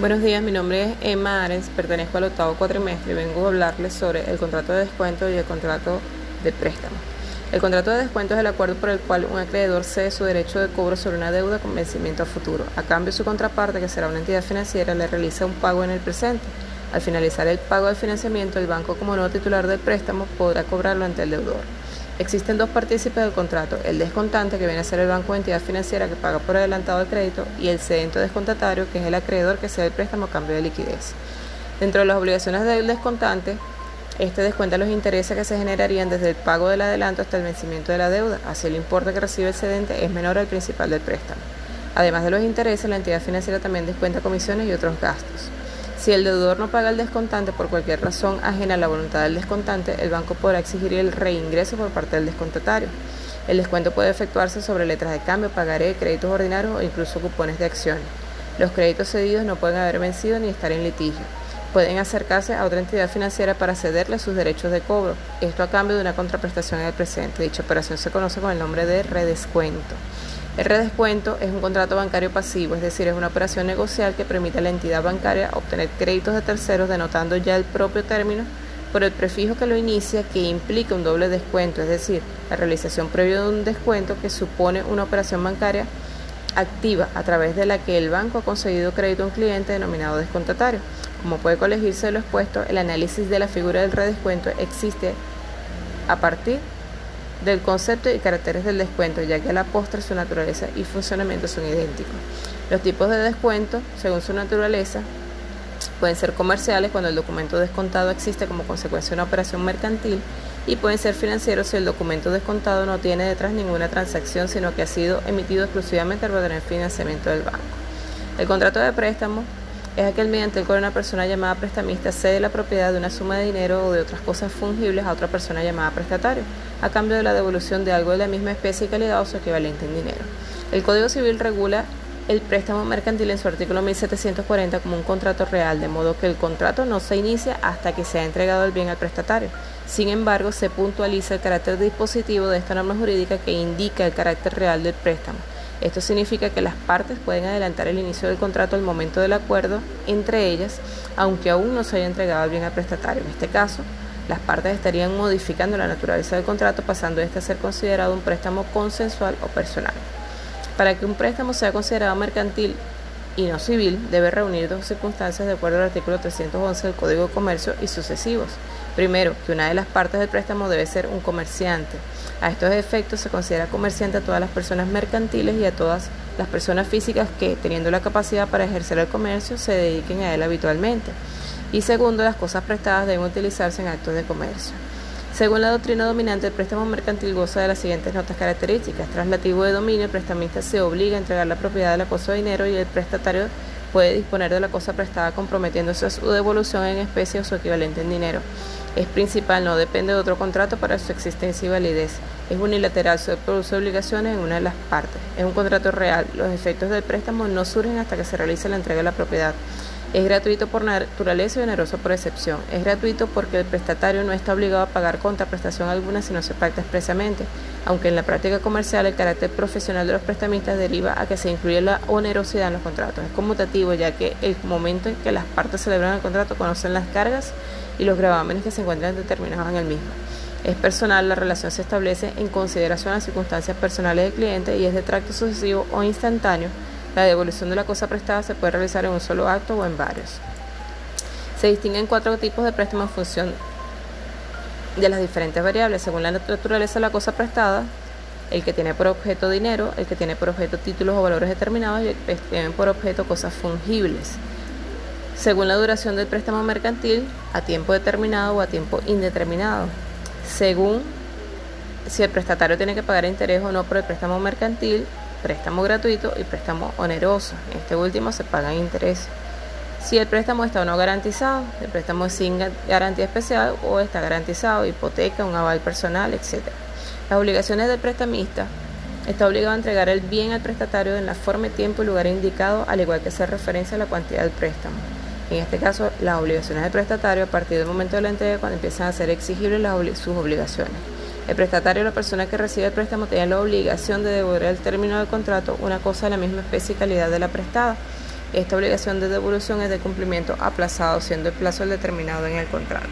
Buenos días, mi nombre es Emma Arens, pertenezco al octavo cuatrimestre y vengo a hablarles sobre el contrato de descuento y el contrato de préstamo. El contrato de descuento es el acuerdo por el cual un acreedor cede su derecho de cobro sobre una deuda con vencimiento a futuro. A cambio, su contraparte, que será una entidad financiera, le realiza un pago en el presente. Al finalizar el pago del financiamiento, el banco, como no titular del préstamo, podrá cobrarlo ante el deudor. Existen dos partícipes del contrato, el descontante, que viene a ser el banco o entidad financiera que paga por adelantado el crédito, y el cedente descontatario, que es el acreedor que cede el préstamo a cambio de liquidez. Dentro de las obligaciones del descontante, este descuenta los intereses que se generarían desde el pago del adelanto hasta el vencimiento de la deuda, así el importe que recibe el cedente es menor al principal del préstamo. Además de los intereses, la entidad financiera también descuenta comisiones y otros gastos. Si el deudor no paga el descontante por cualquier razón ajena a la voluntad del descontante, el banco podrá exigir el reingreso por parte del descontatario. El descuento puede efectuarse sobre letras de cambio, pagaré, créditos ordinarios o incluso cupones de acciones. Los créditos cedidos no pueden haber vencido ni estar en litigio. Pueden acercarse a otra entidad financiera para cederle sus derechos de cobro, esto a cambio de una contraprestación en el presente. Dicha operación se conoce con el nombre de redescuento. El redescuento es un contrato bancario pasivo, es decir, es una operación negocial que permite a la entidad bancaria obtener créditos de terceros denotando ya el propio término por el prefijo que lo inicia que implica un doble descuento, es decir, la realización previa de un descuento que supone una operación bancaria activa a través de la que el banco ha conseguido crédito a un cliente denominado descontatario. Como puede colegirse de lo expuesto, el análisis de la figura del redescuento existe a partir del concepto y caracteres del descuento, ya que a la postre su naturaleza y funcionamiento son idénticos. Los tipos de descuento, según su naturaleza, pueden ser comerciales cuando el documento descontado existe como consecuencia de una operación mercantil y pueden ser financieros si el documento descontado no tiene detrás ninguna transacción, sino que ha sido emitido exclusivamente para tener financiamiento del banco. El contrato de préstamo es aquel mediante el cual una persona llamada prestamista cede la propiedad de una suma de dinero o de otras cosas fungibles a otra persona llamada prestatario, a cambio de la devolución de algo de la misma especie y calidad o su equivalente en dinero. El Código Civil regula el préstamo mercantil en su artículo 1740 como un contrato real, de modo que el contrato no se inicia hasta que se ha entregado el bien al prestatario. Sin embargo, se puntualiza el carácter dispositivo de esta norma jurídica que indica el carácter real del préstamo. Esto significa que las partes pueden adelantar el inicio del contrato al momento del acuerdo entre ellas, aunque aún no se haya entregado el bien al prestatario. En este caso, las partes estarían modificando la naturaleza del contrato, pasando este a ser considerado un préstamo consensual o personal. Para que un préstamo sea considerado mercantil y no civil, debe reunir dos circunstancias de acuerdo al artículo 311 del Código de Comercio y sucesivos. Primero, que una de las partes del préstamo debe ser un comerciante. A estos efectos se considera comerciante a todas las personas mercantiles y a todas las personas físicas que, teniendo la capacidad para ejercer el comercio, se dediquen a él habitualmente. Y segundo, las cosas prestadas deben utilizarse en actos de comercio. Según la doctrina dominante, el préstamo mercantil goza de las siguientes notas características. Traslativo de dominio, el prestamista se obliga a entregar la propiedad de la cosa de dinero y el prestatario puede disponer de la cosa prestada comprometiéndose a su devolución en especie o su equivalente en dinero. Es principal, no depende de otro contrato para su existencia y validez. Es unilateral, se produce obligaciones en una de las partes. Es un contrato real. Los efectos del préstamo no surgen hasta que se realice la entrega de la propiedad. Es gratuito por naturaleza y oneroso por excepción. Es gratuito porque el prestatario no está obligado a pagar contraprestación alguna si no se pacta expresamente, aunque en la práctica comercial el carácter profesional de los prestamistas deriva a que se incluye la onerosidad en los contratos. Es conmutativo ya que el momento en que las partes celebran el contrato conocen las cargas y los gravámenes que se encuentran determinados en el mismo. Es personal, la relación se establece en consideración a las circunstancias personales del cliente y es de tracto sucesivo o instantáneo la devolución de la cosa prestada se puede realizar en un solo acto o en varios. Se distinguen cuatro tipos de préstamo en función de las diferentes variables. Según la naturaleza de la cosa prestada, el que tiene por objeto dinero, el que tiene por objeto títulos o valores determinados y el que tiene por objeto cosas fungibles. Según la duración del préstamo mercantil, a tiempo determinado o a tiempo indeterminado. Según si el prestatario tiene que pagar interés o no por el préstamo mercantil, préstamo gratuito y préstamo oneroso. En este último se pagan intereses. Si el préstamo está o no garantizado, el préstamo es sin garantía especial o está garantizado, hipoteca, un aval personal, etc. Las obligaciones del prestamista está obligado a entregar el bien al prestatario en la forma, tiempo y lugar indicado, al igual que hacer referencia a la cantidad del préstamo. En este caso, las obligaciones del prestatario a partir del momento de la entrega cuando empiezan a ser exigibles sus obligaciones. El prestatario o la persona que recibe el préstamo tiene la obligación de devolver al término del contrato una cosa de la misma especie y calidad de la prestada. Esta obligación de devolución es de cumplimiento aplazado, siendo el plazo determinado en el contrato.